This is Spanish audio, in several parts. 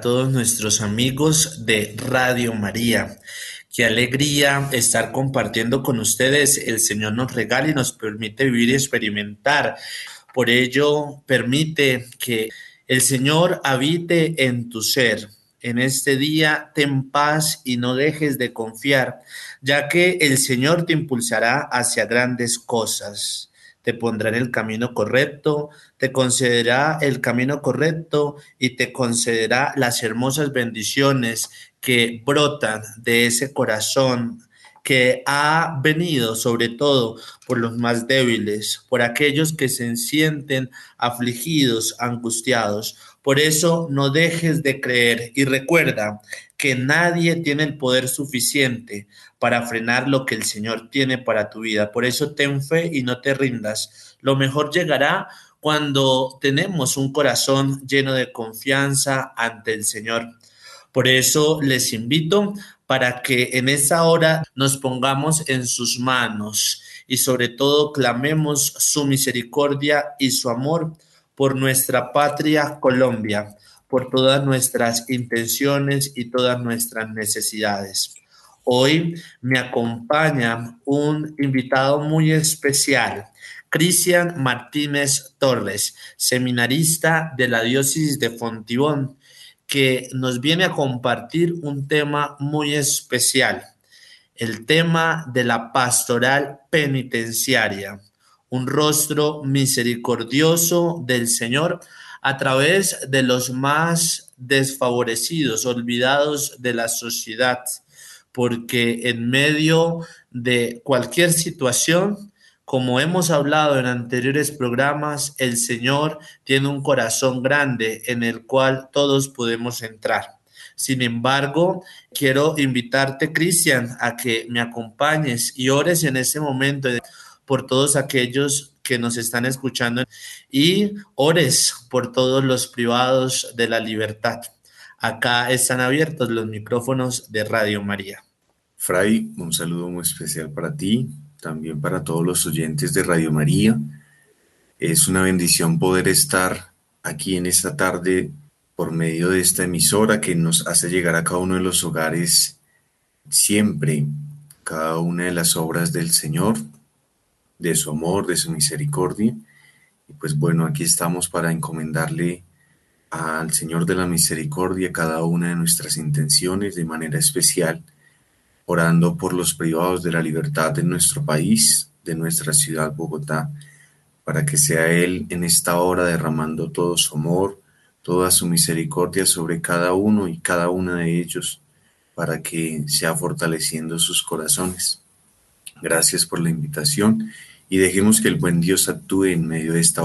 todos nuestros amigos de Radio María. Qué alegría estar compartiendo con ustedes. El Señor nos regala y nos permite vivir y experimentar. Por ello, permite que el Señor habite en tu ser. En este día, ten paz y no dejes de confiar, ya que el Señor te impulsará hacia grandes cosas te pondrá en el camino correcto, te concederá el camino correcto y te concederá las hermosas bendiciones que brotan de ese corazón que ha venido sobre todo por los más débiles, por aquellos que se sienten afligidos, angustiados. Por eso no dejes de creer y recuerda que nadie tiene el poder suficiente para frenar lo que el Señor tiene para tu vida. Por eso ten fe y no te rindas. Lo mejor llegará cuando tenemos un corazón lleno de confianza ante el Señor. Por eso les invito para que en esa hora nos pongamos en sus manos y sobre todo clamemos su misericordia y su amor por nuestra patria Colombia por todas nuestras intenciones y todas nuestras necesidades. Hoy me acompaña un invitado muy especial, Cristian Martínez Torres, seminarista de la diócesis de Fontibón, que nos viene a compartir un tema muy especial, el tema de la pastoral penitenciaria, un rostro misericordioso del Señor a través de los más desfavorecidos, olvidados de la sociedad, porque en medio de cualquier situación, como hemos hablado en anteriores programas, el Señor tiene un corazón grande en el cual todos podemos entrar. Sin embargo, quiero invitarte, Cristian, a que me acompañes y ores en ese momento por todos aquellos que nos están escuchando y ores por todos los privados de la libertad. Acá están abiertos los micrófonos de Radio María. Fray, un saludo muy especial para ti, también para todos los oyentes de Radio María. Es una bendición poder estar aquí en esta tarde por medio de esta emisora que nos hace llegar a cada uno de los hogares siempre cada una de las obras del Señor, de su amor, de su misericordia. Y pues bueno, aquí estamos para encomendarle al Señor de la Misericordia cada una de nuestras intenciones de manera especial, orando por los privados de la libertad de nuestro país, de nuestra ciudad Bogotá, para que sea Él en esta hora derramando todo su amor, toda su misericordia sobre cada uno y cada una de ellos, para que sea fortaleciendo sus corazones. Gracias por la invitación y dejemos que el buen Dios actúe en medio de esta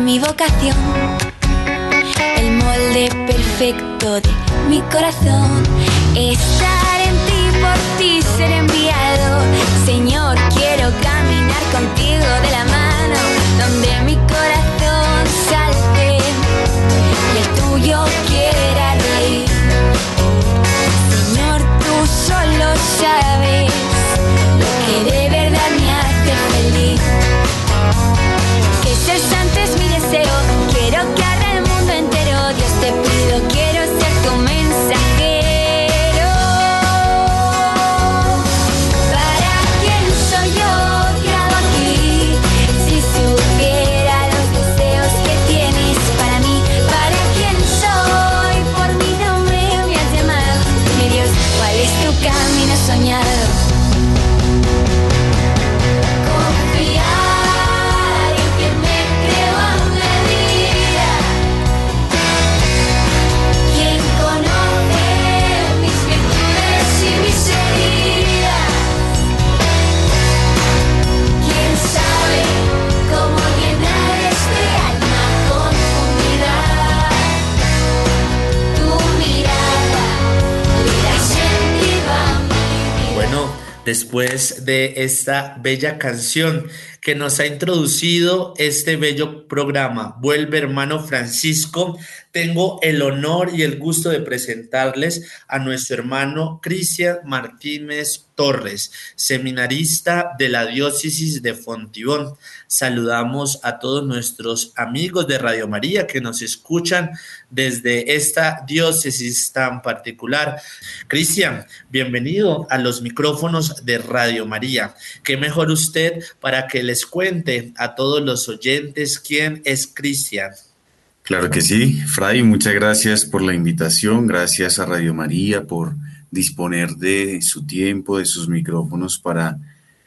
mi vocación el molde perfecto de mi corazón. Estar en ti, por ti ser enviado. Señor, quiero caminar contigo de la mano, donde mi corazón salte el tuyo quiera reír. Señor, tú solo sabes después de esta bella canción que nos ha introducido este bello programa. Vuelve hermano Francisco. Tengo el honor y el gusto de presentarles a nuestro hermano Cristian Martínez Torres, seminarista de la diócesis de Fontibón. Saludamos a todos nuestros amigos de Radio María que nos escuchan desde esta diócesis tan particular. Cristian, bienvenido a los micrófonos de Radio María. Qué mejor usted para que les cuente a todos los oyentes quién es Cristian. Claro que sí, Fray, muchas gracias por la invitación, gracias a Radio María por disponer de su tiempo, de sus micrófonos para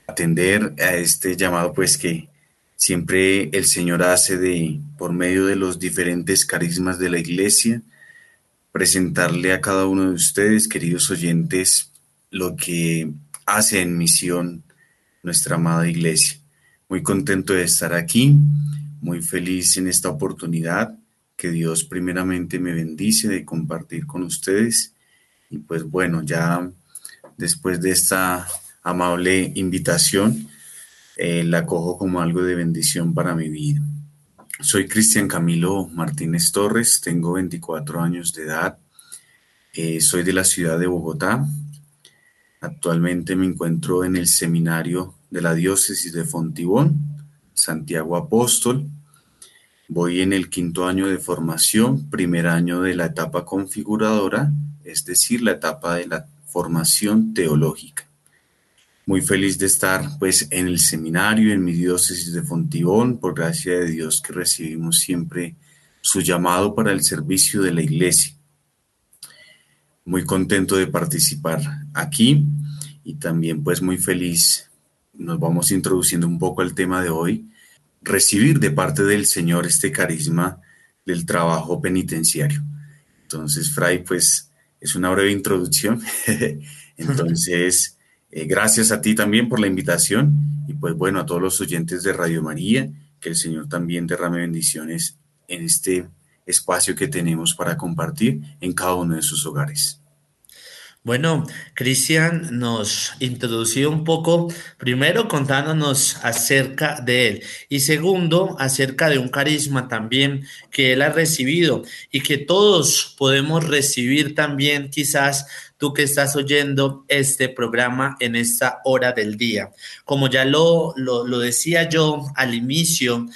atender a este llamado pues que siempre el Señor hace de por medio de los diferentes carismas de la iglesia presentarle a cada uno de ustedes, queridos oyentes, lo que hace en misión nuestra amada iglesia. Muy contento de estar aquí, muy feliz en esta oportunidad que Dios primeramente me bendice de compartir con ustedes. Y pues bueno, ya después de esta amable invitación, eh, la cojo como algo de bendición para mi vida. Soy Cristian Camilo Martínez Torres, tengo 24 años de edad, eh, soy de la ciudad de Bogotá. Actualmente me encuentro en el seminario de la diócesis de Fontibón, Santiago Apóstol, Voy en el quinto año de formación, primer año de la etapa configuradora, es decir, la etapa de la formación teológica. Muy feliz de estar pues en el seminario, en mi diócesis de Fontibón, por gracia de Dios que recibimos siempre su llamado para el servicio de la iglesia. Muy contento de participar aquí y también pues muy feliz. Nos vamos introduciendo un poco al tema de hoy, recibir de parte del Señor este carisma del trabajo penitenciario. Entonces, Fray, pues es una breve introducción. Entonces, eh, gracias a ti también por la invitación y pues bueno, a todos los oyentes de Radio María, que el Señor también derrame bendiciones en este espacio que tenemos para compartir en cada uno de sus hogares. Bueno, Cristian nos introdució un poco, primero contándonos acerca de él y segundo acerca de un carisma también que él ha recibido y que todos podemos recibir también quizás tú que estás oyendo este programa en esta hora del día. Como ya lo, lo, decía yo al inicio,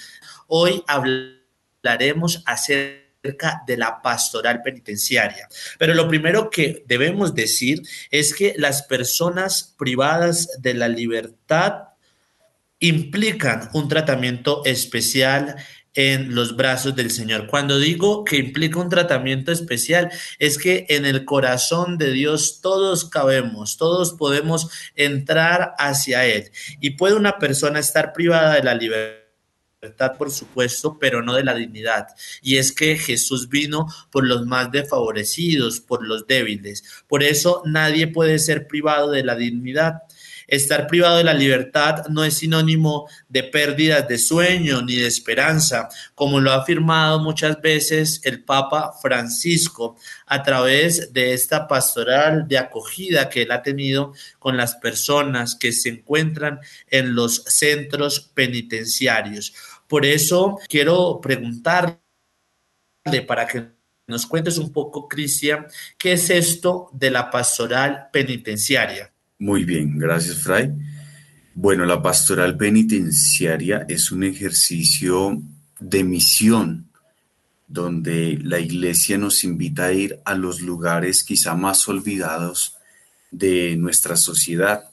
hoy hablaremos acerca de la pastoral penitenciaria. Pero lo primero que debemos decir es que las personas privadas de la libertad implican un tratamiento especial en los brazos del Señor. Cuando digo que implica un tratamiento especial, es que en el corazón de Dios todos cabemos, todos podemos entrar hacia Él. Y puede una persona estar privada de la libertad libertad, por supuesto, pero no de la dignidad. Y es que Jesús vino por los más desfavorecidos, por los débiles. Por eso nadie puede ser privado de la dignidad. Estar privado de la libertad no es sinónimo de pérdidas de sueño ni de esperanza, como lo ha afirmado muchas veces el Papa Francisco a través de esta pastoral de acogida que él ha tenido con las personas que se encuentran en los centros penitenciarios. Por eso quiero preguntarle para que nos cuentes un poco, Cristian, ¿qué es esto de la pastoral penitenciaria? Muy bien, gracias, Fray. Bueno, la pastoral penitenciaria es un ejercicio de misión donde la iglesia nos invita a ir a los lugares quizá más olvidados de nuestra sociedad.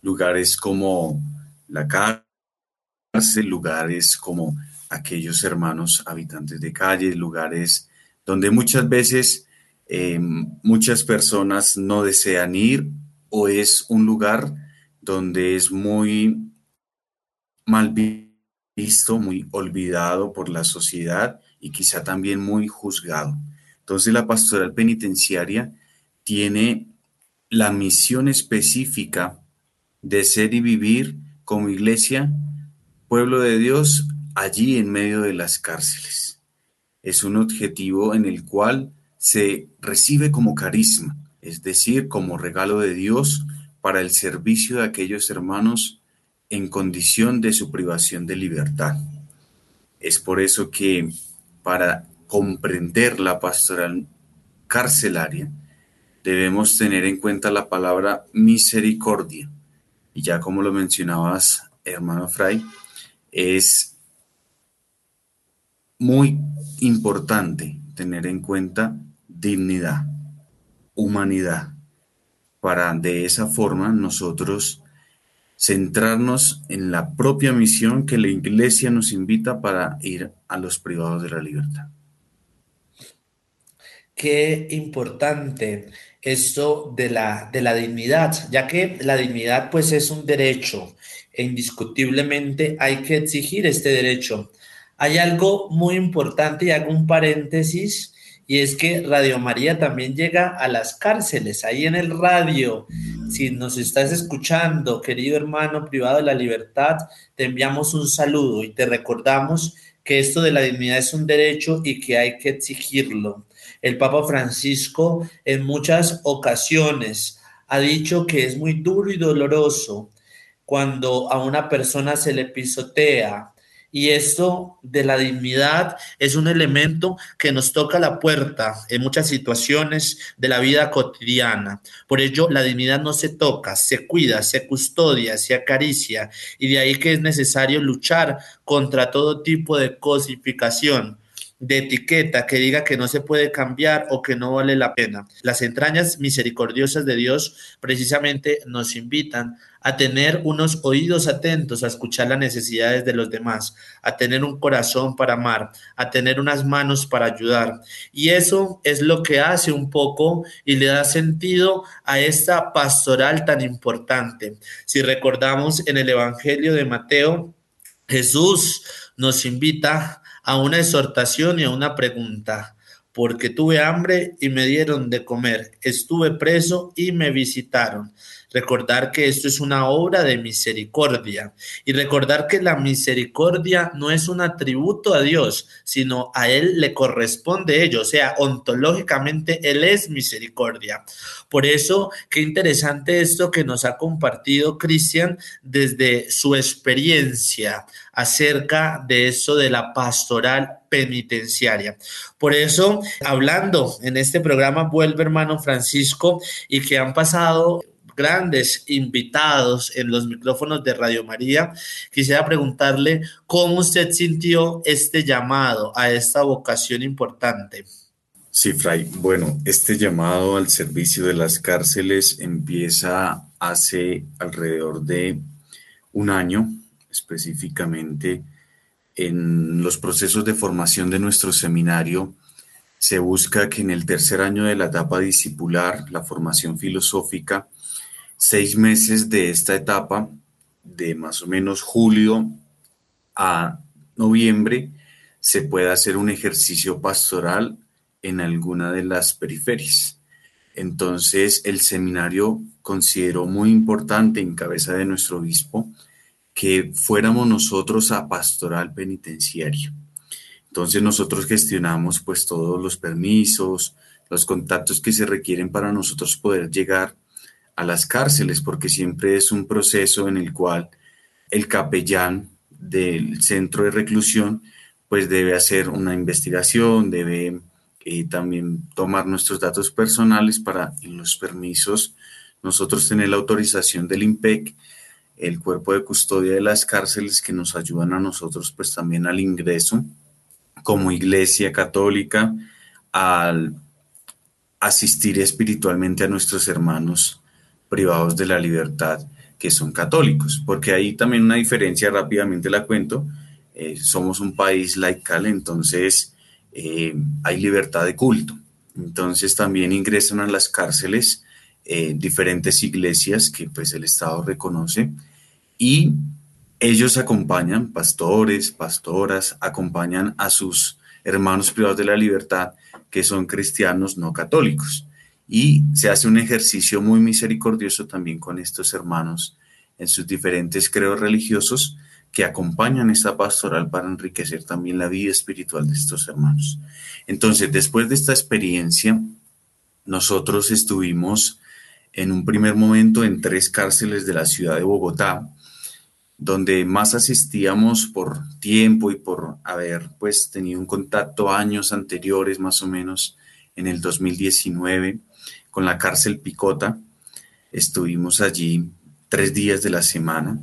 Lugares como la cárcel, lugares como aquellos hermanos habitantes de calle, lugares donde muchas veces eh, muchas personas no desean ir o es un lugar donde es muy mal visto, muy olvidado por la sociedad y quizá también muy juzgado. Entonces la pastoral penitenciaria tiene la misión específica de ser y vivir como iglesia, pueblo de Dios, allí en medio de las cárceles. Es un objetivo en el cual se recibe como carisma es decir, como regalo de Dios para el servicio de aquellos hermanos en condición de su privación de libertad. Es por eso que para comprender la pastoral carcelaria debemos tener en cuenta la palabra misericordia. Y ya como lo mencionabas, hermano Fray, es muy importante tener en cuenta dignidad, humanidad, para de esa forma nosotros centrarnos en la propia misión que la iglesia nos invita para ir a los privados de la libertad. Qué importante esto de la, de la dignidad, ya que la dignidad pues es un derecho e indiscutiblemente hay que exigir este derecho. Hay algo muy importante y hago un paréntesis y es que Radio María también llega a las cárceles, ahí en el radio. Si nos estás escuchando, querido hermano privado de la libertad, te enviamos un saludo y te recordamos que esto de la dignidad es un derecho y que hay que exigirlo. El Papa Francisco en muchas ocasiones ha dicho que es muy duro y doloroso cuando a una persona se le pisotea, y esto de la dignidad es un elemento que nos toca la puerta en muchas situaciones de la vida cotidiana. Por ello, la dignidad no se toca, se cuida, se custodia, se acaricia. Y de ahí que es necesario luchar contra todo tipo de cosificación de etiqueta que diga que no se puede cambiar o que no vale la pena. Las entrañas misericordiosas de Dios precisamente nos invitan a tener unos oídos atentos a escuchar las necesidades de los demás, a tener un corazón para amar, a tener unas manos para ayudar. Y eso es lo que hace un poco y le da sentido a esta pastoral tan importante. Si recordamos en el Evangelio de Mateo, Jesús nos invita a una exhortación y a una pregunta, porque tuve hambre y me dieron de comer, estuve preso y me visitaron, Recordar que esto es una obra de misericordia y recordar que la misericordia no es un atributo a Dios, sino a Él le corresponde ello, o sea, ontológicamente Él es misericordia. Por eso, qué interesante esto que nos ha compartido Cristian desde su experiencia acerca de eso de la pastoral penitenciaria. Por eso, hablando en este programa, vuelve hermano Francisco y que han pasado grandes invitados en los micrófonos de Radio María, quisiera preguntarle cómo usted sintió este llamado a esta vocación importante. Sí, Fray. Bueno, este llamado al servicio de las cárceles empieza hace alrededor de un año, específicamente en los procesos de formación de nuestro seminario. Se busca que en el tercer año de la etapa discipular, la formación filosófica, seis meses de esta etapa, de más o menos julio a noviembre, se puede hacer un ejercicio pastoral en alguna de las periferias. Entonces, el seminario consideró muy importante, en cabeza de nuestro obispo, que fuéramos nosotros a pastoral penitenciario. Entonces, nosotros gestionamos pues todos los permisos, los contactos que se requieren para nosotros poder llegar a las cárceles, porque siempre es un proceso en el cual el capellán del centro de reclusión pues debe hacer una investigación, debe eh, también tomar nuestros datos personales para los permisos nosotros tener la autorización del IMPEC, el cuerpo de custodia de las cárceles que nos ayudan a nosotros pues también al ingreso como iglesia católica, al asistir espiritualmente a nuestros hermanos privados de la libertad que son católicos, porque hay también una diferencia, rápidamente la cuento, eh, somos un país laical, entonces eh, hay libertad de culto. Entonces también ingresan a las cárceles eh, diferentes iglesias que pues el Estado reconoce y ellos acompañan, pastores, pastoras, acompañan a sus hermanos privados de la libertad que son cristianos no católicos y se hace un ejercicio muy misericordioso también con estos hermanos en sus diferentes creos religiosos que acompañan esta pastoral para enriquecer también la vida espiritual de estos hermanos. Entonces, después de esta experiencia, nosotros estuvimos en un primer momento en tres cárceles de la ciudad de Bogotá, donde más asistíamos por tiempo y por haber pues tenido un contacto años anteriores más o menos en el 2019 con la cárcel Picota. Estuvimos allí tres días de la semana.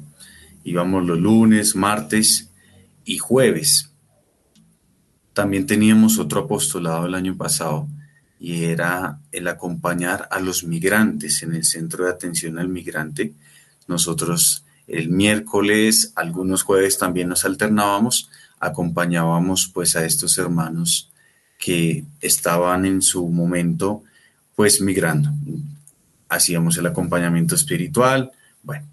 Íbamos los lunes, martes y jueves. También teníamos otro apostolado el año pasado y era el acompañar a los migrantes en el centro de atención al migrante. Nosotros el miércoles, algunos jueves también nos alternábamos, acompañábamos pues a estos hermanos que estaban en su momento pues migrando. Hacíamos el acompañamiento espiritual, bueno.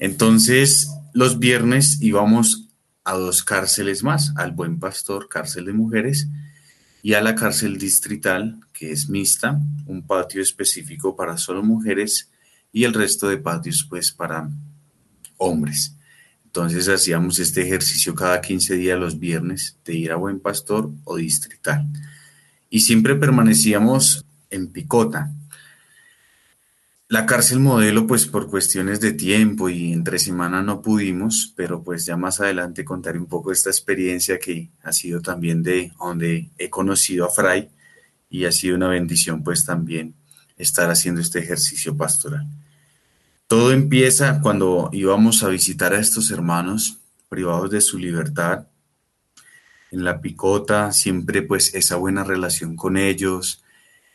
Entonces, los viernes íbamos a dos cárceles más, al Buen Pastor, cárcel de mujeres, y a la cárcel distrital, que es mixta, un patio específico para solo mujeres y el resto de patios pues para hombres. Entonces hacíamos este ejercicio cada 15 días los viernes de ir a Buen Pastor o distrital. Y siempre permanecíamos en Picota. La cárcel modelo, pues por cuestiones de tiempo y entre semana no pudimos, pero pues ya más adelante contaré un poco esta experiencia que ha sido también de donde he conocido a Fray y ha sido una bendición pues también estar haciendo este ejercicio pastoral. Todo empieza cuando íbamos a visitar a estos hermanos privados de su libertad en la picota, siempre pues esa buena relación con ellos,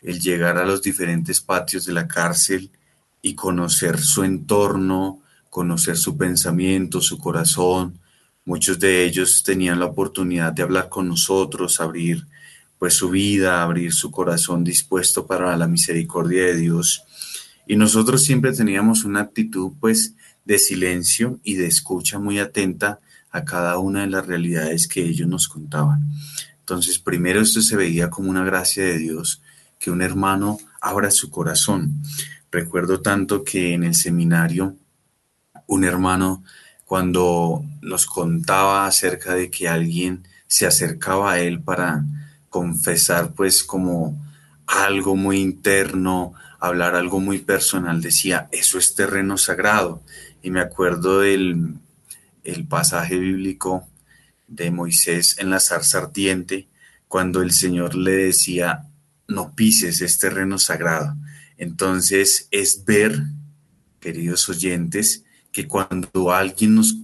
el llegar a los diferentes patios de la cárcel y conocer su entorno, conocer su pensamiento, su corazón. Muchos de ellos tenían la oportunidad de hablar con nosotros, abrir pues su vida, abrir su corazón dispuesto para la misericordia de Dios. Y nosotros siempre teníamos una actitud pues de silencio y de escucha muy atenta a cada una de las realidades que ellos nos contaban. Entonces, primero esto se veía como una gracia de Dios, que un hermano abra su corazón. Recuerdo tanto que en el seminario un hermano cuando nos contaba acerca de que alguien se acercaba a él para confesar pues como algo muy interno, hablar algo muy personal, decía, eso es terreno sagrado. Y me acuerdo del el pasaje bíblico de Moisés en la zarza ardiente, cuando el Señor le decía, no pises, es terreno sagrado. Entonces es ver, queridos oyentes, que cuando alguien nos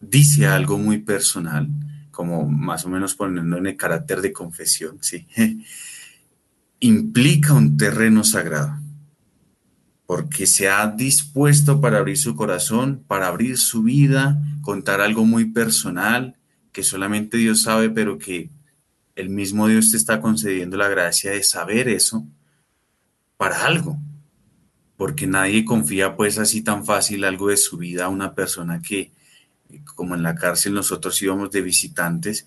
dice algo muy personal, como más o menos poniendo en el carácter de confesión, ¿sí? implica un terreno sagrado, porque se ha dispuesto para abrir su corazón, para abrir su vida, contar algo muy personal que solamente Dios sabe, pero que el mismo Dios te está concediendo la gracia de saber eso para algo, porque nadie confía pues así tan fácil algo de su vida a una persona que, como en la cárcel nosotros íbamos de visitantes,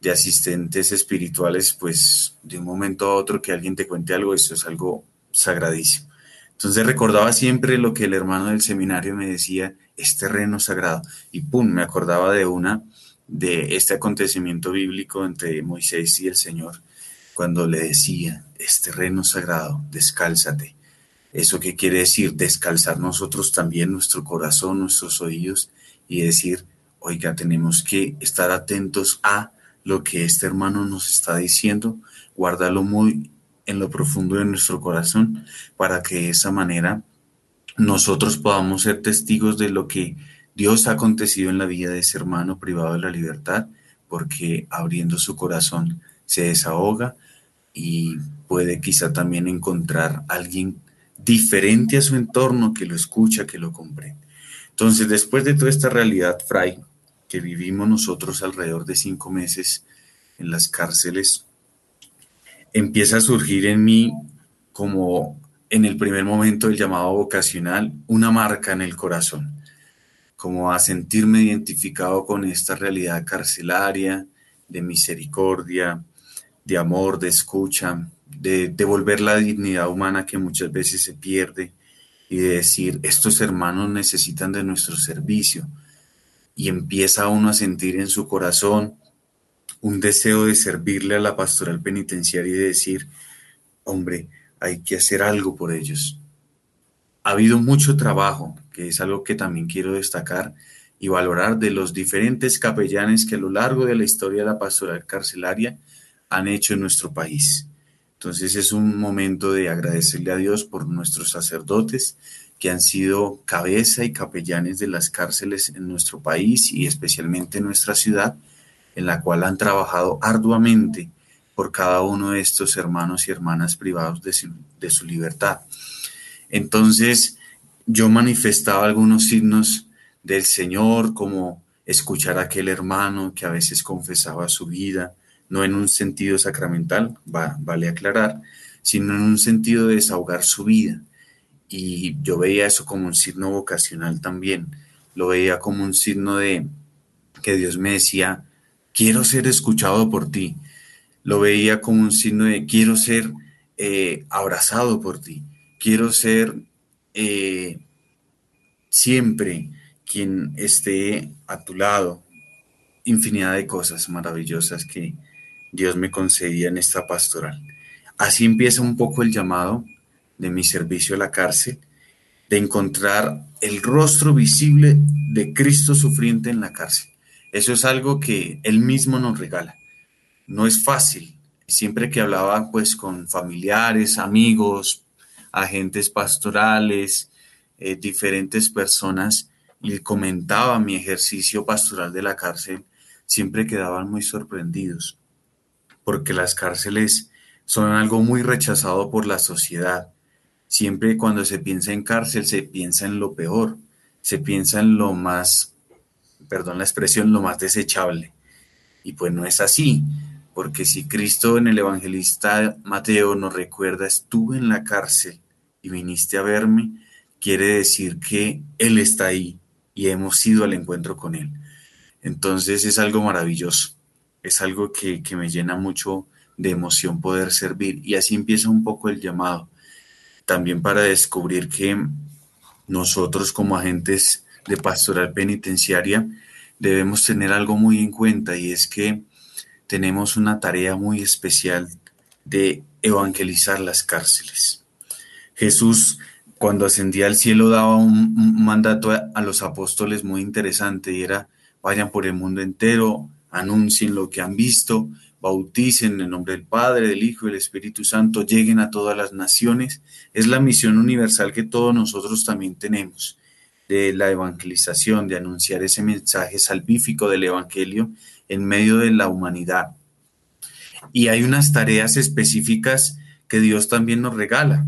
de asistentes espirituales, pues de un momento a otro que alguien te cuente algo, esto es algo sagradísimo. Entonces recordaba siempre lo que el hermano del seminario me decía, es terreno sagrado. Y pum, me acordaba de una, de este acontecimiento bíblico entre Moisés y el Señor, cuando le decía, es terreno sagrado, descálzate. ¿Eso qué quiere decir? Descalzar nosotros también nuestro corazón, nuestros oídos y decir, oiga, tenemos que estar atentos a lo que este hermano nos está diciendo, guardarlo muy en lo profundo de nuestro corazón para que de esa manera nosotros podamos ser testigos de lo que Dios ha acontecido en la vida de ese hermano privado de la libertad, porque abriendo su corazón se desahoga y puede quizá también encontrar alguien diferente a su entorno que lo escucha, que lo comprende. Entonces, después de toda esta realidad, Fray, que vivimos nosotros alrededor de cinco meses en las cárceles, empieza a surgir en mí como en el primer momento del llamado vocacional, una marca en el corazón, como a sentirme identificado con esta realidad carcelaria, de misericordia, de amor, de escucha, de devolver la dignidad humana que muchas veces se pierde y de decir, estos hermanos necesitan de nuestro servicio. Y empieza uno a sentir en su corazón un deseo de servirle a la pastoral penitenciaria y de decir, hombre, hay que hacer algo por ellos. Ha habido mucho trabajo, que es algo que también quiero destacar y valorar de los diferentes capellanes que a lo largo de la historia de la pastoral carcelaria han hecho en nuestro país. Entonces es un momento de agradecerle a Dios por nuestros sacerdotes que han sido cabeza y capellanes de las cárceles en nuestro país y especialmente en nuestra ciudad, en la cual han trabajado arduamente por cada uno de estos hermanos y hermanas privados de su, de su libertad. Entonces yo manifestaba algunos signos del Señor, como escuchar a aquel hermano que a veces confesaba su vida, no en un sentido sacramental, vale aclarar, sino en un sentido de desahogar su vida. Y yo veía eso como un signo vocacional también, lo veía como un signo de que Dios me decía, quiero ser escuchado por ti, lo veía como un signo de quiero ser eh, abrazado por ti, quiero ser eh, siempre quien esté a tu lado, infinidad de cosas maravillosas que, Dios me concedía en esta pastoral. Así empieza un poco el llamado de mi servicio a la cárcel, de encontrar el rostro visible de Cristo sufriente en la cárcel. Eso es algo que Él mismo nos regala. No es fácil. Siempre que hablaba pues con familiares, amigos, agentes pastorales, eh, diferentes personas, y comentaba mi ejercicio pastoral de la cárcel, siempre quedaban muy sorprendidos porque las cárceles son algo muy rechazado por la sociedad. Siempre cuando se piensa en cárcel se piensa en lo peor, se piensa en lo más, perdón la expresión, lo más desechable. Y pues no es así, porque si Cristo en el evangelista Mateo nos recuerda, estuve en la cárcel y viniste a verme, quiere decir que Él está ahí y hemos ido al encuentro con Él. Entonces es algo maravilloso es algo que, me llena mucho de emoción poder servir. Y así empieza un poco el llamado. También para descubrir que nosotros como agentes de pastoral penitenciaria debemos tener algo muy en cuenta y es que tenemos una tarea muy especial de evangelizar las cárceles. Jesús cuando ascendía al cielo daba un, mandato a los apóstoles muy interesante y era vayan por el mundo entero, anuncien lo que han visto, bauticen en el nombre del Padre, del Hijo y del Espíritu Santo, lleguen a todas las naciones. Es la misión universal que todos nosotros también tenemos de la evangelización, de anunciar ese mensaje salvífico del Evangelio en medio de la humanidad. Y hay unas tareas específicas que Dios también nos regala,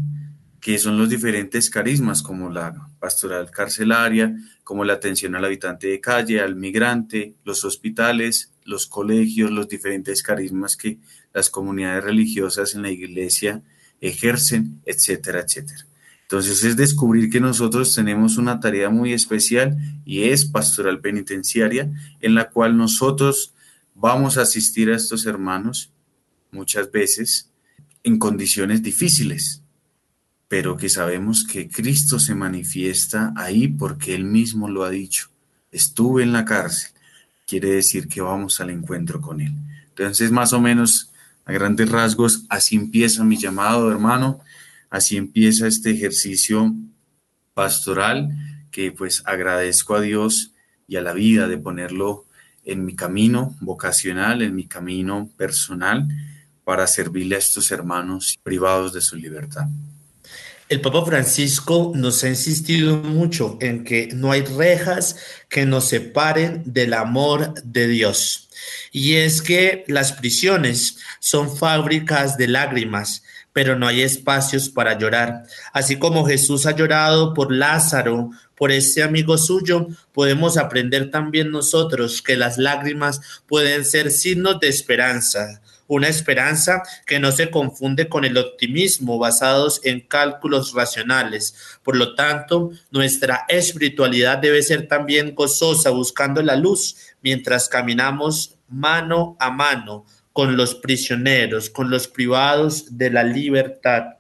que son los diferentes carismas, como la pastoral carcelaria, como la atención al habitante de calle, al migrante, los hospitales, los colegios, los diferentes carismas que las comunidades religiosas en la iglesia ejercen, etcétera, etcétera. Entonces es descubrir que nosotros tenemos una tarea muy especial y es pastoral penitenciaria en la cual nosotros vamos a asistir a estos hermanos muchas veces en condiciones difíciles, pero que sabemos que Cristo se manifiesta ahí porque Él mismo lo ha dicho. Estuve en la cárcel, quiere decir que vamos al encuentro con Él. Entonces, más o menos, a grandes rasgos, así empieza mi llamado, hermano, así empieza este ejercicio pastoral que pues agradezco a Dios y a la vida de ponerlo en mi camino vocacional, en mi camino personal, para servirle a estos hermanos privados de su libertad. El Papa Francisco nos ha insistido mucho en que no hay rejas que nos separen del amor de Dios. Y es que las prisiones son fábricas de lágrimas, pero no hay espacios para llorar. Así como Jesús ha llorado por Lázaro, por ese amigo suyo, podemos aprender también nosotros que las lágrimas pueden ser signos de esperanza, una esperanza que no se confunde con el optimismo basados en cálculos racionales. Por lo tanto, nuestra espiritualidad debe ser también gozosa buscando la luz mientras caminamos mano a mano con los prisioneros, con los privados de la libertad.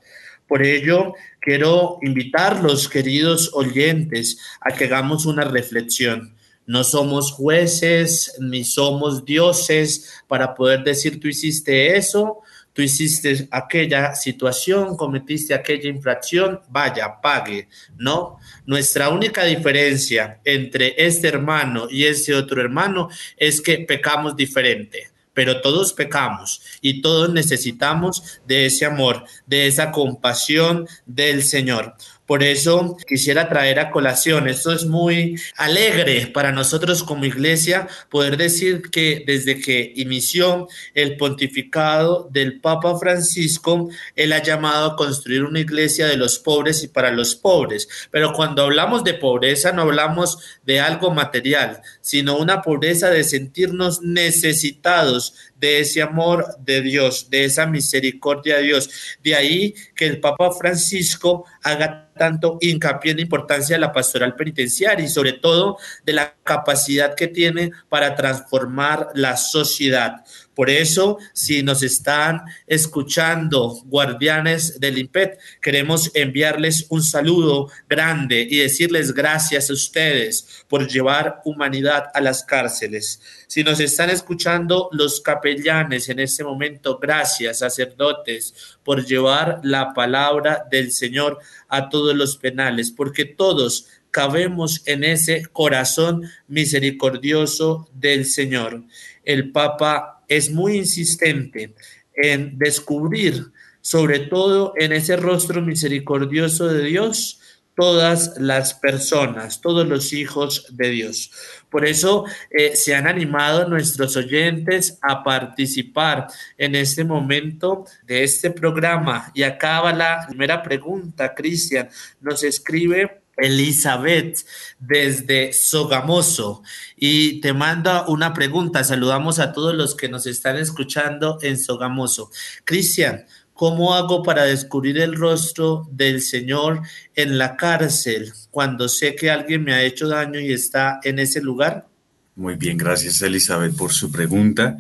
Por ello, quiero invitarlos, queridos oyentes, a que hagamos una reflexión. No somos jueces ni somos dioses para poder decir tú hiciste eso, tú hiciste aquella situación, cometiste aquella infracción, vaya, pague, ¿no? Nuestra única diferencia entre este hermano y este otro hermano es que pecamos diferente pero todos pecamos y todos necesitamos de ese amor, de esa compasión del Señor. Por eso quisiera traer a colación, esto es muy alegre para nosotros como iglesia poder decir que desde que inició el pontificado del Papa Francisco, él ha llamado a construir una iglesia de los pobres y para los pobres. Pero cuando hablamos de pobreza no hablamos de algo material, sino una pobreza de sentirnos necesitados de ese amor de Dios, de esa misericordia de Dios. De ahí que el Papa Francisco haga tanto hincapié en la importancia de la pastoral penitenciaria y sobre todo de la capacidad que tiene para transformar la sociedad. Por eso, si nos están escuchando guardianes del IMPET, queremos enviarles un saludo grande y decirles gracias a ustedes por llevar humanidad a las cárceles. Si nos están escuchando los capellanes en este momento, gracias, sacerdotes, por llevar la palabra del Señor a todos los penales, porque todos cabemos en ese corazón misericordioso del Señor. El Papa es muy insistente en descubrir, sobre todo en ese rostro misericordioso de Dios, todas las personas, todos los hijos de Dios. Por eso eh, se han animado nuestros oyentes a participar en este momento de este programa. Y acaba la primera pregunta, Cristian. Nos escribe Elizabeth desde Sogamoso y te manda una pregunta. Saludamos a todos los que nos están escuchando en Sogamoso. Cristian, ¿cómo hago para descubrir el rostro del Señor en la cárcel cuando sé que alguien me ha hecho daño y está en ese lugar? Muy bien, gracias Elizabeth por su pregunta.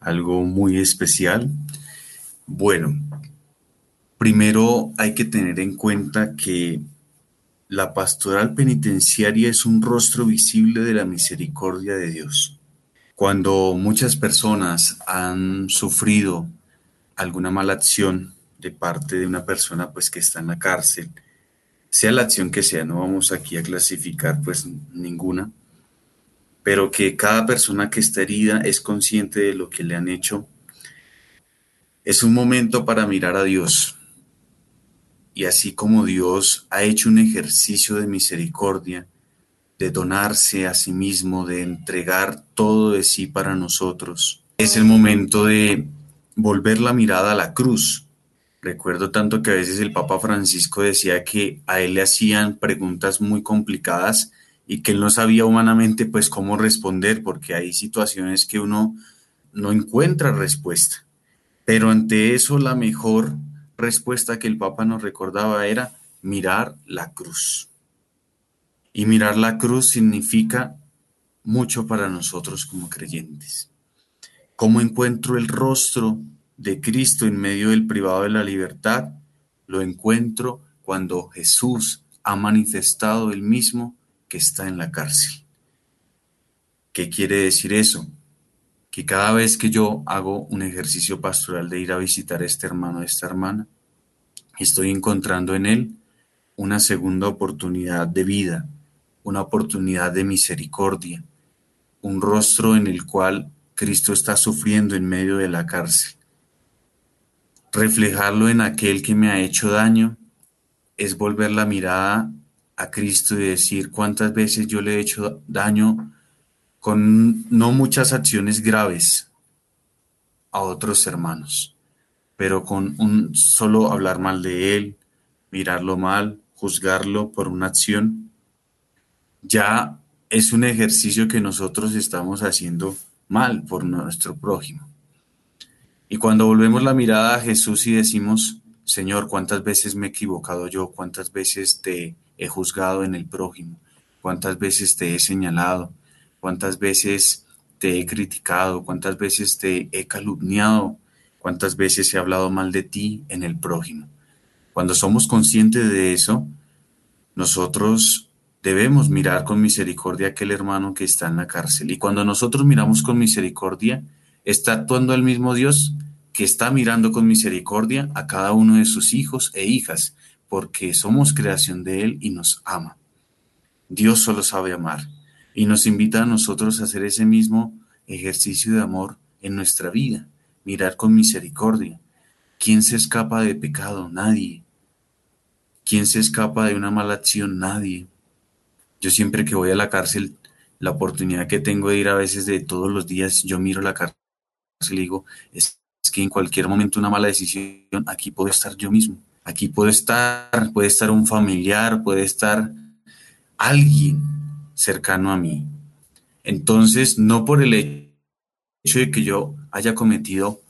Algo muy especial. Bueno, primero hay que tener en cuenta que la pastoral penitenciaria es un rostro visible de la misericordia de Dios. Cuando muchas personas han sufrido alguna mala acción de parte de una persona pues que está en la cárcel, sea la acción que sea, no vamos aquí a clasificar pues ninguna, pero que cada persona que está herida es consciente de lo que le han hecho, es un momento para mirar a Dios, y así como Dios ha hecho un ejercicio de misericordia, de donarse a sí mismo, de entregar todo de sí para nosotros, es el momento de volver la mirada a la cruz. Recuerdo tanto que a veces el Papa Francisco decía que a él le hacían preguntas muy complicadas y que él no sabía humanamente pues cómo responder porque hay situaciones que uno no encuentra respuesta. Pero ante eso la mejor respuesta que el Papa nos recordaba era mirar la cruz. Y mirar la cruz significa mucho para nosotros como creyentes. ¿Cómo encuentro el rostro de Cristo en medio del privado de la libertad? Lo encuentro cuando Jesús ha manifestado el mismo que está en la cárcel. ¿Qué quiere decir eso? Que cada vez que yo hago un ejercicio pastoral de ir a visitar a este hermano, a esta hermana, estoy encontrando en él una segunda oportunidad de vida, una oportunidad de misericordia, un rostro en el cual Cristo está sufriendo en medio de la cárcel. Reflejarlo en aquel que me ha hecho daño es volver la mirada a Cristo y decir cuántas veces yo le he hecho daño con no muchas acciones graves a otros hermanos, pero con un solo hablar mal de él, mirarlo mal, juzgarlo por una acción, ya es un ejercicio que nosotros estamos haciendo mal por nuestro prójimo. Y cuando volvemos la mirada a Jesús y decimos, Señor, ¿cuántas veces me he equivocado yo? ¿Cuántas veces te he juzgado en el prójimo? ¿Cuántas veces te he señalado? Cuántas veces te he criticado, cuántas veces te he calumniado, cuántas veces he hablado mal de ti en el prójimo. Cuando somos conscientes de eso, nosotros debemos mirar con misericordia a aquel hermano que está en la cárcel. Y cuando nosotros miramos con misericordia, está actuando el mismo Dios que está mirando con misericordia a cada uno de sus hijos e hijas, porque somos creación de Él y nos ama. Dios solo sabe amar y nos invita a nosotros a hacer ese mismo ejercicio de amor en nuestra vida, mirar con misericordia. ¿Quién se escapa de pecado? Nadie. ¿Quién se escapa de una mala acción? Nadie. Yo siempre que voy a la cárcel, la oportunidad que tengo de ir a veces de todos los días, yo miro la cárcel y digo, es, que en cualquier momento una mala decisión, aquí puedo estar yo mismo. Aquí puede estar, puede estar un familiar, puede estar alguien cercano a mí. Entonces, no por el hecho de que yo haya cometido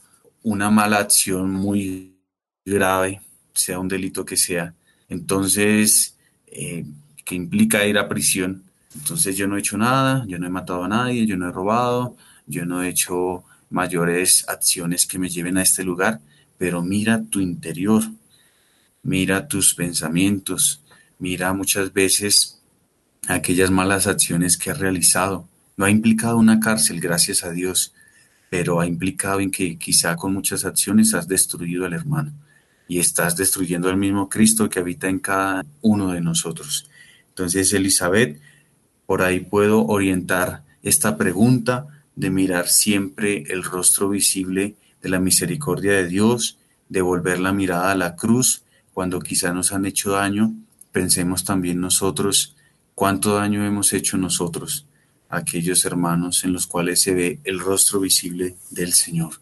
una mala acción muy grave, sea un delito que sea, entonces, eh, que implica ir a prisión, entonces yo no he hecho nada, yo no he matado a nadie, yo no he robado, yo no he hecho mayores acciones que me lleven a este lugar, pero mira tu interior, mira tus pensamientos, mira muchas veces aquellas malas acciones que has realizado. No ha implicado una cárcel, gracias a Dios, pero ha implicado en que quizá con muchas acciones has destruido al hermano y estás destruyendo al mismo Cristo que habita en cada uno de nosotros. Entonces, Elizabeth, por ahí puedo orientar esta pregunta de mirar siempre el rostro visible de la misericordia de Dios, de volver la mirada a la cruz cuando quizá nos han hecho daño. Pensemos también nosotros cuánto daño hemos hecho nosotros aquellos hermanos en los cuales se ve el rostro visible del Señor.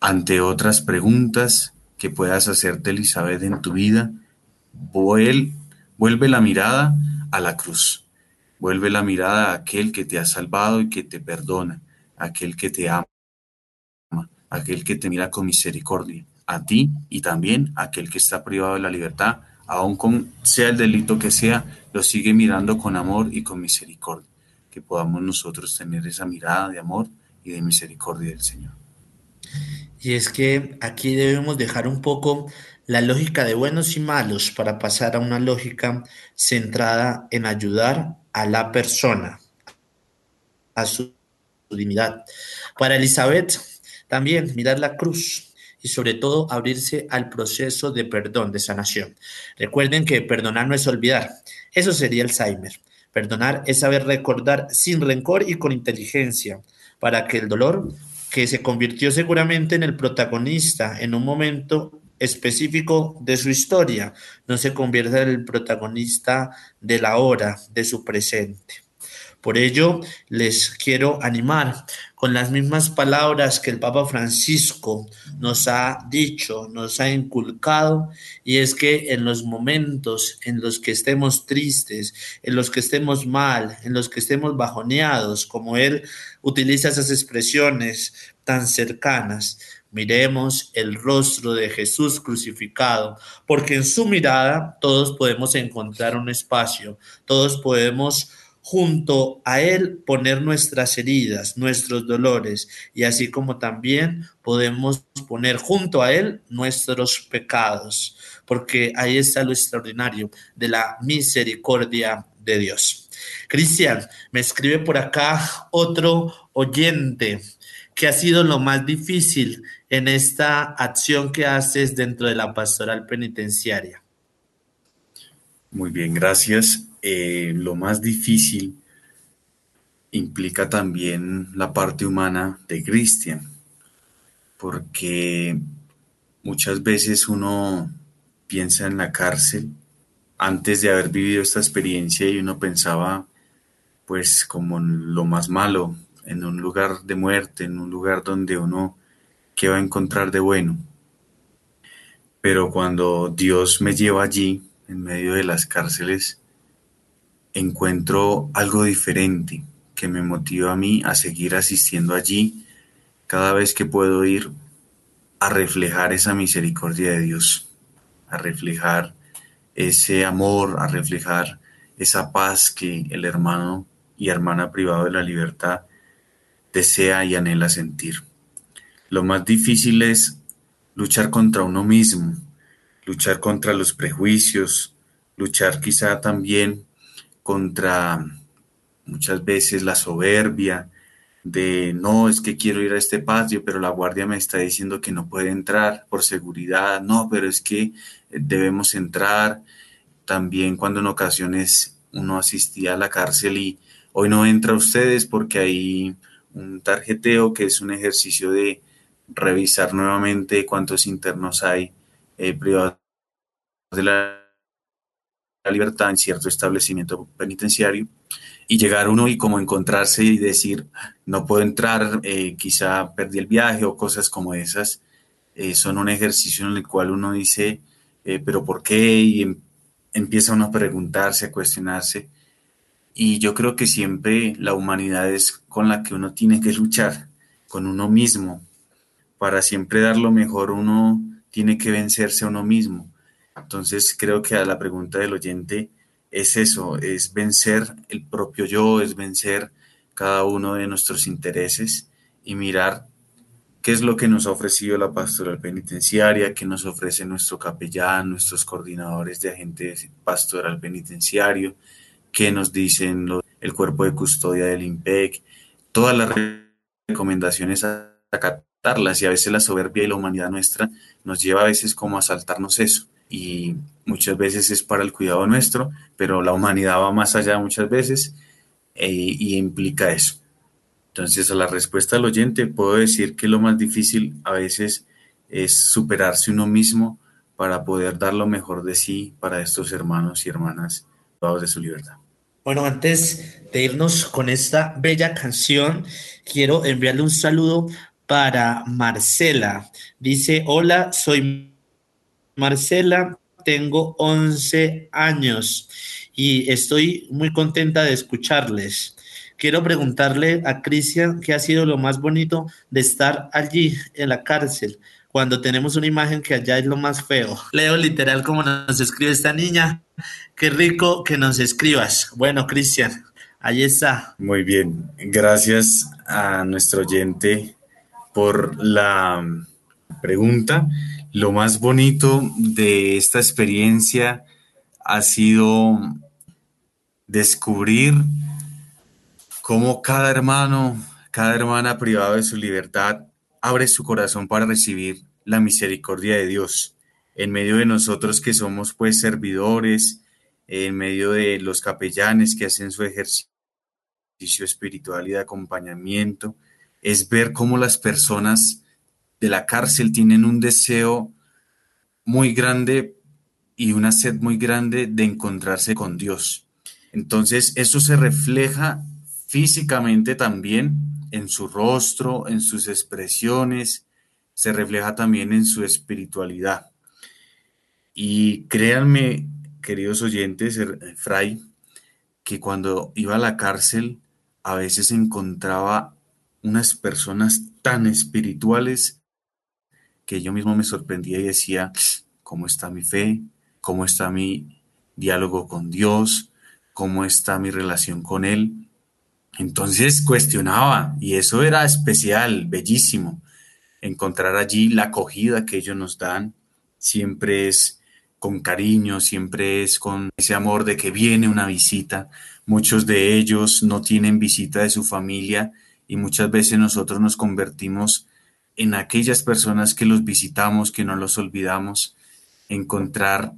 Ante otras preguntas que puedas hacerte, Elizabeth, en tu vida, vuelve la mirada a la cruz. Vuelve la mirada a aquel que te ha salvado y que te perdona, aquel que te ama, aquel que te mira con misericordia, a ti y también a aquel que está privado de la libertad, aun con sea el delito que sea, lo sigue mirando con amor y con misericordia. Que podamos nosotros tener esa mirada de amor y de misericordia del Señor. Y es que aquí debemos dejar un poco la lógica de buenos y malos para pasar a una lógica centrada en ayudar a la persona, a su dignidad. Para Elizabeth, también mirar la cruz y sobre todo abrirse al proceso de perdón, de sanación. Recuerden que perdonar no es olvidar, eso sería Alzheimer. Perdonar es saber recordar sin rencor y con inteligencia para que el dolor que se convirtió seguramente en el protagonista en un momento específico de su historia, no se convierta en el protagonista de la hora, de su presente. Por ello, les quiero animar con las mismas palabras que el Papa Francisco nos ha dicho, nos ha inculcado, y es que en los momentos en los que estemos tristes, en los que estemos mal, en los que estemos bajoneados, como él utiliza esas expresiones tan cercanas, Miremos el rostro de Jesús crucificado, porque en su mirada todos podemos encontrar un espacio, todos podemos junto a Él poner nuestras heridas, nuestros dolores, y así como también podemos poner junto a Él nuestros pecados, porque ahí está lo extraordinario de la misericordia de Dios. Cristian, me escribe por acá otro oyente que ha sido lo más difícil en esta acción que haces dentro de la pastoral penitenciaria. Muy bien, gracias. Eh, lo más difícil implica también la parte humana de Cristian, porque muchas veces uno piensa en la cárcel antes de haber vivido esta experiencia y uno pensaba pues como lo más malo, en un lugar de muerte, en un lugar donde uno ¿qué va a encontrar de bueno? Pero cuando Dios me lleva allí, en medio de las cárceles, encuentro algo diferente que me motiva a mí a seguir asistiendo allí cada vez que puedo ir a reflejar esa misericordia de Dios, a reflejar ese amor, a reflejar esa paz que el hermano y hermana privado de la libertad desea y anhela sentir. Lo más difícil es luchar contra uno mismo, luchar contra los prejuicios, luchar quizá también contra muchas veces la soberbia, de no, es que quiero ir a este patio, pero la guardia me está diciendo que no puede entrar por seguridad, no, pero es que eh, debemos entrar. También cuando en ocasiones uno asistía a la cárcel y hoy no entra ustedes porque hay un tarjeteo que es un ejercicio de revisar nuevamente cuántos internos hay eh, privados de la libertad en cierto establecimiento penitenciario y llegar uno y como encontrarse y decir, no puedo entrar, eh, quizá perdí el viaje o cosas como esas, eh, son un ejercicio en el cual uno dice, eh, pero ¿por qué? Y em, empieza uno a preguntarse, a cuestionarse. Y yo creo que siempre la humanidad es con la que uno tiene que luchar, con uno mismo. Para siempre dar lo mejor uno tiene que vencerse a uno mismo. Entonces creo que a la pregunta del oyente, es eso, es vencer el propio yo, es vencer cada uno de nuestros intereses y mirar qué es lo que nos ha ofrecido la pastoral penitenciaria, qué nos ofrece nuestro capellán, nuestros coordinadores de agentes pastoral penitenciario, qué nos dicen el cuerpo de custodia del IMPEC, todas las recomendaciones a acatarlas y a veces la soberbia y la humanidad nuestra nos lleva a veces como a saltarnos eso y muchas veces es para el cuidado nuestro, pero la humanidad va más allá muchas veces eh, y implica eso. Entonces, a la respuesta del oyente, puedo decir que lo más difícil a veces es superarse uno mismo para poder dar lo mejor de sí para estos hermanos y hermanas privados de su libertad. Bueno, antes de irnos con esta bella canción, quiero enviarle un saludo para Marcela. Dice, hola, soy Marcela, tengo 11 años y estoy muy contenta de escucharles. Quiero preguntarle a Cristian qué ha sido lo más bonito de estar allí en la cárcel, cuando tenemos una imagen que allá es lo más feo. Leo literal como nos escribe esta niña. Qué rico que nos escribas. Bueno, Cristian, ahí está. Muy bien, gracias a nuestro oyente por la pregunta. Lo más bonito de esta experiencia ha sido descubrir cómo cada hermano, cada hermana privada de su libertad abre su corazón para recibir la misericordia de Dios. En medio de nosotros que somos pues servidores, en medio de los capellanes que hacen su ejercicio espiritual y de acompañamiento, es ver cómo las personas de la cárcel tienen un deseo muy grande y una sed muy grande de encontrarse con Dios. Entonces, eso se refleja físicamente también en su rostro, en sus expresiones, se refleja también en su espiritualidad. Y créanme, queridos oyentes, Fray, que cuando iba a la cárcel a veces encontraba unas personas tan espirituales que yo mismo me sorprendía y decía, ¿cómo está mi fe? ¿Cómo está mi diálogo con Dios? ¿Cómo está mi relación con Él? Entonces cuestionaba y eso era especial, bellísimo. Encontrar allí la acogida que ellos nos dan siempre es con cariño, siempre es con ese amor de que viene una visita. Muchos de ellos no tienen visita de su familia y muchas veces nosotros nos convertimos en aquellas personas que los visitamos, que no los olvidamos, encontrar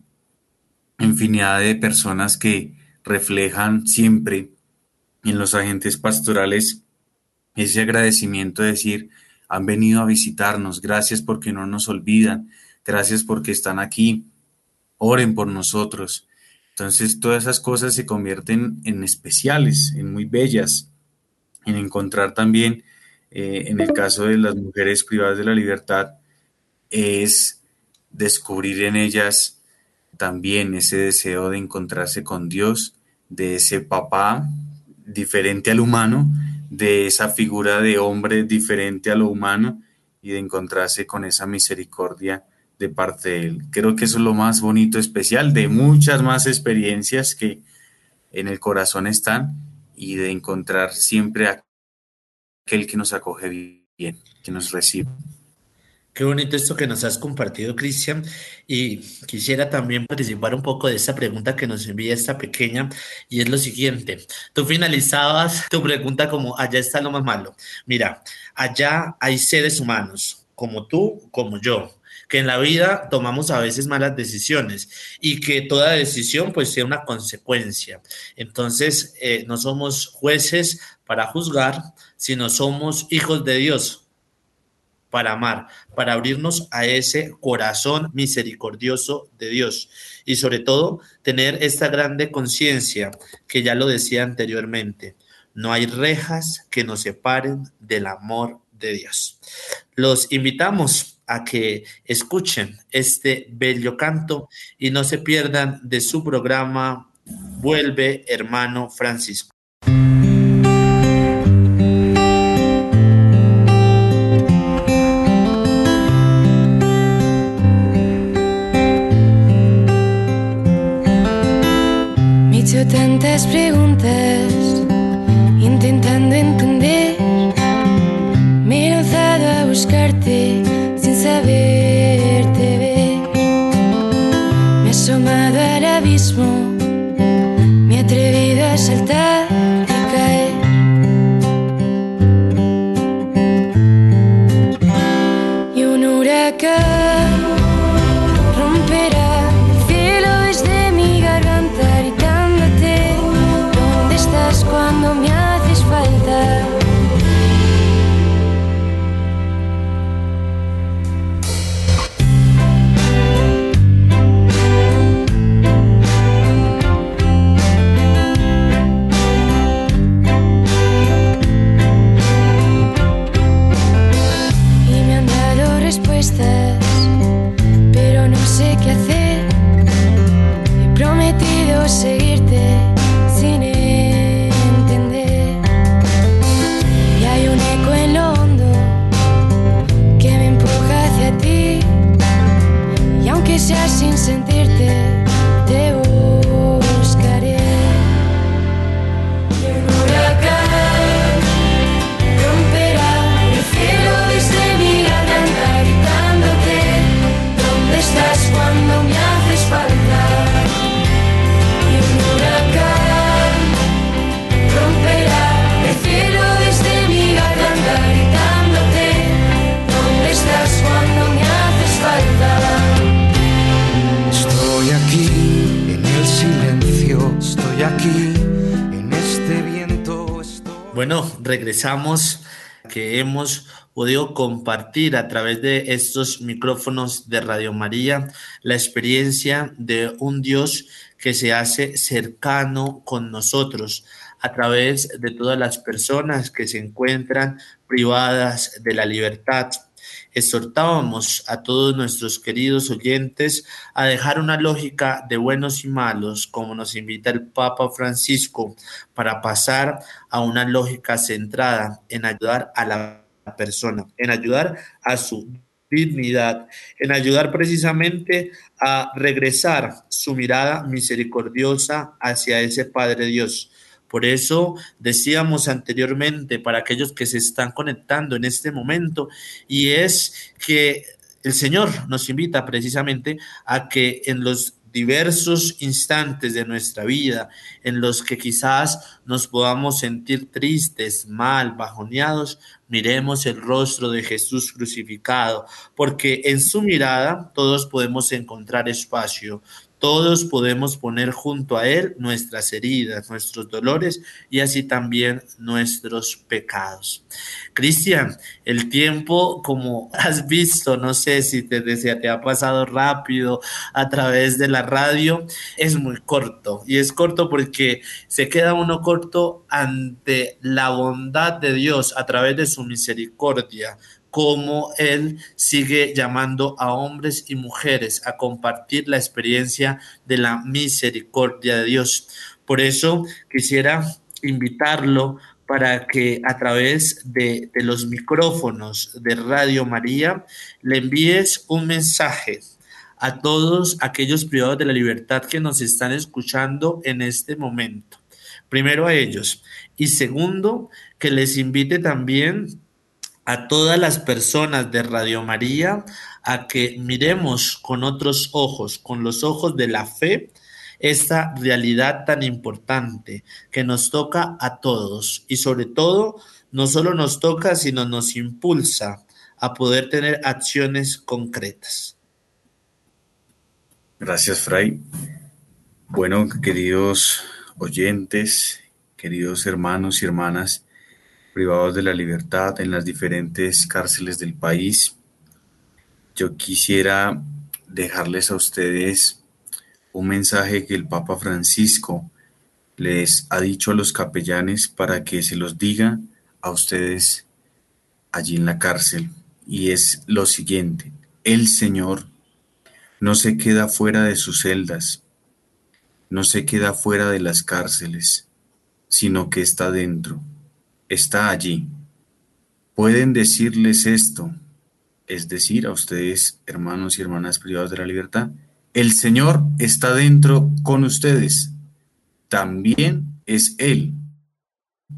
infinidad de personas que reflejan siempre en los agentes pastorales ese agradecimiento de decir, han venido a visitarnos, gracias porque no nos olvidan, gracias porque están aquí, oren por nosotros. Entonces todas esas cosas se convierten en especiales, en muy bellas, en encontrar también eh, en el caso de las mujeres privadas de la libertad, es descubrir en ellas también ese deseo de encontrarse con Dios, de ese papá diferente al humano, de esa figura de hombre diferente a lo humano y de encontrarse con esa misericordia de parte de Él. Creo que eso es lo más bonito, especial, de muchas más experiencias que en el corazón están y de encontrar siempre a aquel que nos acoge bien, que nos recibe. Qué bonito esto que nos has compartido, Cristian. Y quisiera también participar un poco de esta pregunta que nos envía esta pequeña, y es lo siguiente. Tú finalizabas tu pregunta como, allá está lo más malo. Mira, allá hay seres humanos, como tú, como yo, que en la vida tomamos a veces malas decisiones y que toda decisión pues sea una consecuencia. Entonces, eh, no somos jueces para juzgar, sino somos hijos de Dios para amar, para abrirnos a ese corazón misericordioso de Dios y sobre todo tener esta grande conciencia que ya lo decía anteriormente, no hay rejas que nos separen del amor de Dios. Los invitamos a que escuchen este bello canto y no se pierdan de su programa Vuelve hermano Francisco. Preguntas Aunque sea sin sentirte, aquí en este viento. Estoy... Bueno, regresamos que hemos podido compartir a través de estos micrófonos de Radio María la experiencia de un Dios que se hace cercano con nosotros a través de todas las personas que se encuentran privadas de la libertad. Exhortábamos a todos nuestros queridos oyentes a dejar una lógica de buenos y malos, como nos invita el Papa Francisco, para pasar a una lógica centrada en ayudar a la persona, en ayudar a su dignidad, en ayudar precisamente a regresar su mirada misericordiosa hacia ese Padre Dios. Por eso decíamos anteriormente para aquellos que se están conectando en este momento, y es que el Señor nos invita precisamente a que en los diversos instantes de nuestra vida en los que quizás nos podamos sentir tristes, mal, bajoneados, miremos el rostro de Jesús crucificado, porque en su mirada todos podemos encontrar espacio, todos podemos poner junto a Él nuestras heridas, nuestros dolores y así también nuestros pecados. Cristian, el tiempo, como has visto, no sé si te, te, te ha pasado rápido a través de la radio, es muy corto. Y es corto porque se queda uno corto ante la bondad de Dios a través de su misericordia cómo Él sigue llamando a hombres y mujeres a compartir la experiencia de la misericordia de Dios. Por eso quisiera invitarlo para que a través de, de, los micrófonos de Radio María le envíes un mensaje a todos aquellos privados de la libertad que nos están escuchando en este momento. Primero a ellos. Y segundo, que les invite también a todas las personas de Radio María a que miremos con otros ojos, con los ojos de la fe, esta realidad tan importante que nos toca a todos y sobre todo no solo nos toca, sino nos impulsa a poder tener acciones concretas. Gracias, Fray. Bueno, queridos oyentes, queridos hermanos y hermanas privados de la libertad en las diferentes cárceles del país, yo quisiera dejarles a ustedes un mensaje que el Papa Francisco les ha dicho a los capellanes para que se los diga a ustedes allí en la cárcel. Y es lo siguiente, el Señor no se queda fuera de sus celdas, no se queda fuera de las cárceles, sino que está dentro, está allí. Pueden decirles esto, es decir, a ustedes, hermanos y hermanas privados de la libertad, el Señor está dentro con ustedes. También es Él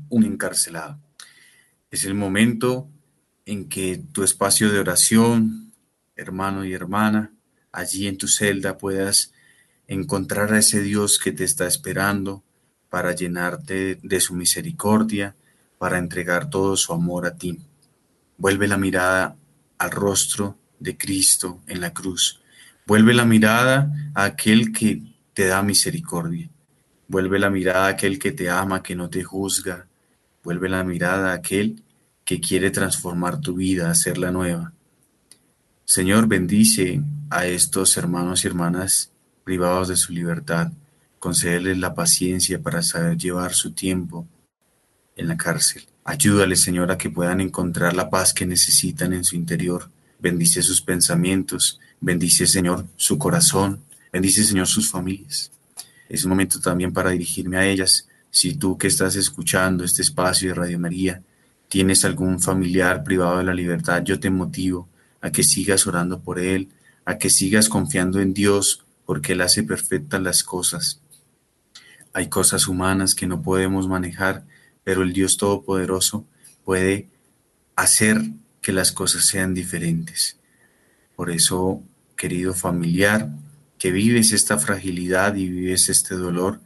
un encarcelado. Es el momento en que tu espacio de oración, hermano y hermana, allí en tu celda puedas encontrar a ese Dios que te está esperando para llenarte de su misericordia, para entregar todo su amor a ti. Vuelve la mirada al rostro de Cristo en la cruz. Vuelve la mirada a aquel que te da misericordia. Vuelve la mirada a aquel que te ama, que no te juzga. Vuelve la mirada a aquel que quiere transformar tu vida, hacerla nueva. Señor, bendice a estos hermanos y hermanas privados de su libertad. Concédeles la paciencia para saber llevar su tiempo en la cárcel. Ayúdale, Señor, a que puedan encontrar la paz que necesitan en su interior. Bendice sus pensamientos, bendice, Señor, su corazón, bendice, Señor, sus familias. Es un momento también para dirigirme a ellas. Si tú que estás escuchando este espacio de Radio María, tienes algún familiar privado de la libertad, yo te motivo a que sigas orando por él, a que sigas confiando en Dios, porque Él hace perfectas las cosas. Hay cosas humanas que no podemos manejar, pero el Dios Todopoderoso puede hacer que las cosas sean diferentes. Por eso, querido familiar, que vives esta fragilidad y vives este dolor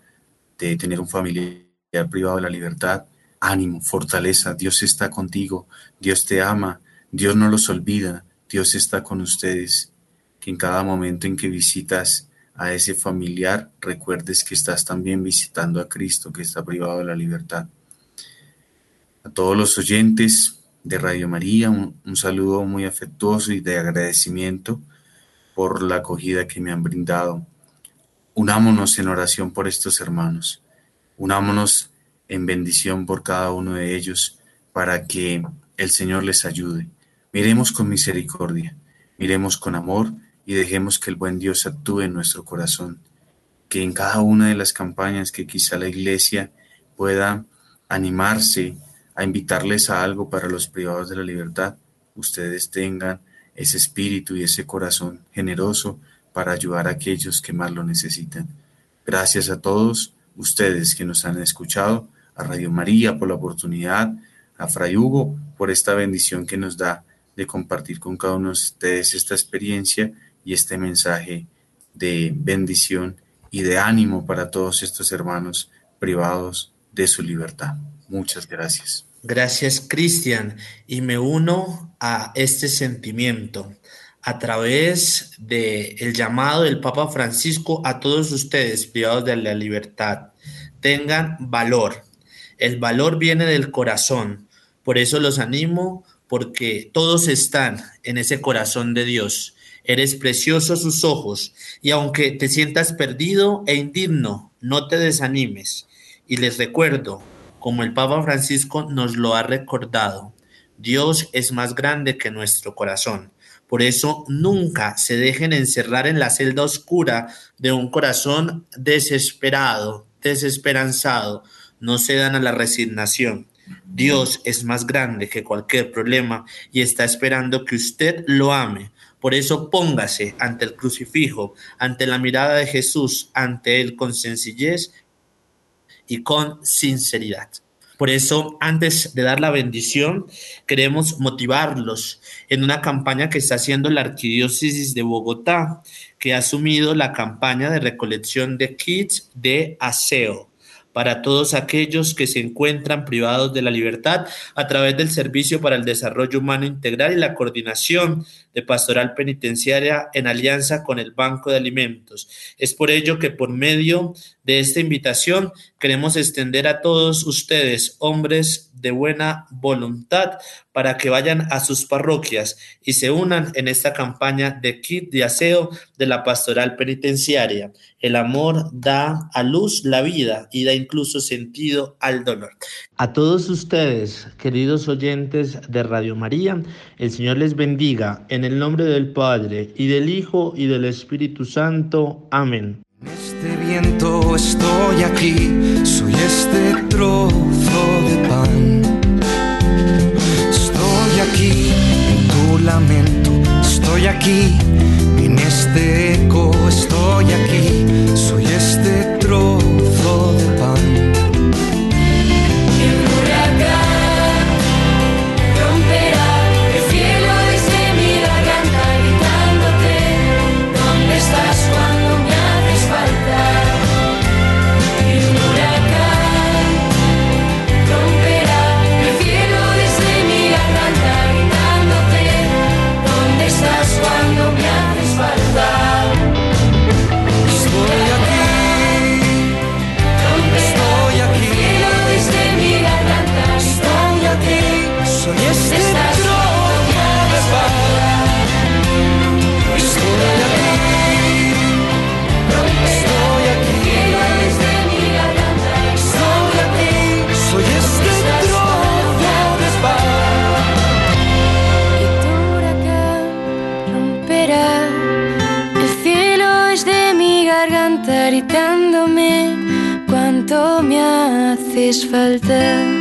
de tener un familiar privado de la libertad, ánimo, fortaleza, Dios está contigo, Dios te ama, Dios no los olvida, Dios está con ustedes. Que en cada momento en que visitas a ese familiar, recuerdes que estás también visitando a Cristo que está privado de la libertad. A todos los oyentes de Radio María, un, saludo muy afectuoso y de agradecimiento por la acogida que me han brindado. Unámonos en oración por estos hermanos. Unámonos en bendición por cada uno de ellos para que el Señor les ayude. Miremos con misericordia, miremos con amor y dejemos que el buen Dios actúe en nuestro corazón. Que en cada una de las campañas que quizá la iglesia pueda animarse a invitarles a algo para los privados de la libertad, ustedes tengan ese espíritu y ese corazón generoso para ayudar a aquellos que más lo necesitan. Gracias a todos ustedes que nos han escuchado, a Radio María por la oportunidad, a Fray Hugo por esta bendición que nos da de compartir con cada uno de ustedes esta experiencia y este mensaje de bendición y de ánimo para todos estos hermanos privados de su libertad. Muchas gracias. Gracias, Cristian. Y me uno a este sentimiento a través del el llamado del Papa Francisco a todos ustedes privados de la libertad. Tengan valor. El valor viene del corazón. Por eso los animo porque todos están en ese corazón de Dios. Eres precioso a sus ojos y aunque te sientas perdido e indigno, no te desanimes. Y les recuerdo, como el Papa Francisco nos lo ha recordado, Dios es más grande que nuestro corazón. Por eso nunca se dejen encerrar en la celda oscura de un corazón desesperado, desesperanzado. No se dan a la resignación. Dios es más grande que cualquier problema y está esperando que usted lo ame. Por eso póngase ante el crucifijo, ante la mirada de Jesús, ante Él con sencillez y con sinceridad. Por eso, antes de dar la bendición, queremos motivarlos en una campaña que está haciendo la Arquidiócesis de Bogotá, que ha asumido la campaña de recolección de kits de aseo para todos aquellos que se encuentran privados de la libertad a través del Servicio para el Desarrollo Humano Integral y la coordinación de pastoral penitenciaria en alianza con el Banco de Alimentos. Es por ello que por medio de esta invitación queremos extender a todos ustedes, hombres de buena voluntad, para que vayan a sus parroquias y se unan en esta campaña de kit de aseo de la pastoral penitenciaria. El amor da a luz la vida y da incluso sentido al dolor. A todos ustedes, queridos oyentes de Radio María, el Señor les bendiga en el nombre del Padre y del Hijo y del Espíritu Santo. Amén. En este viento estoy aquí, soy este trozo de pan. Estoy aquí en tu lamento, estoy aquí en este eco, estoy aquí, gritándome cuánto me haces falta.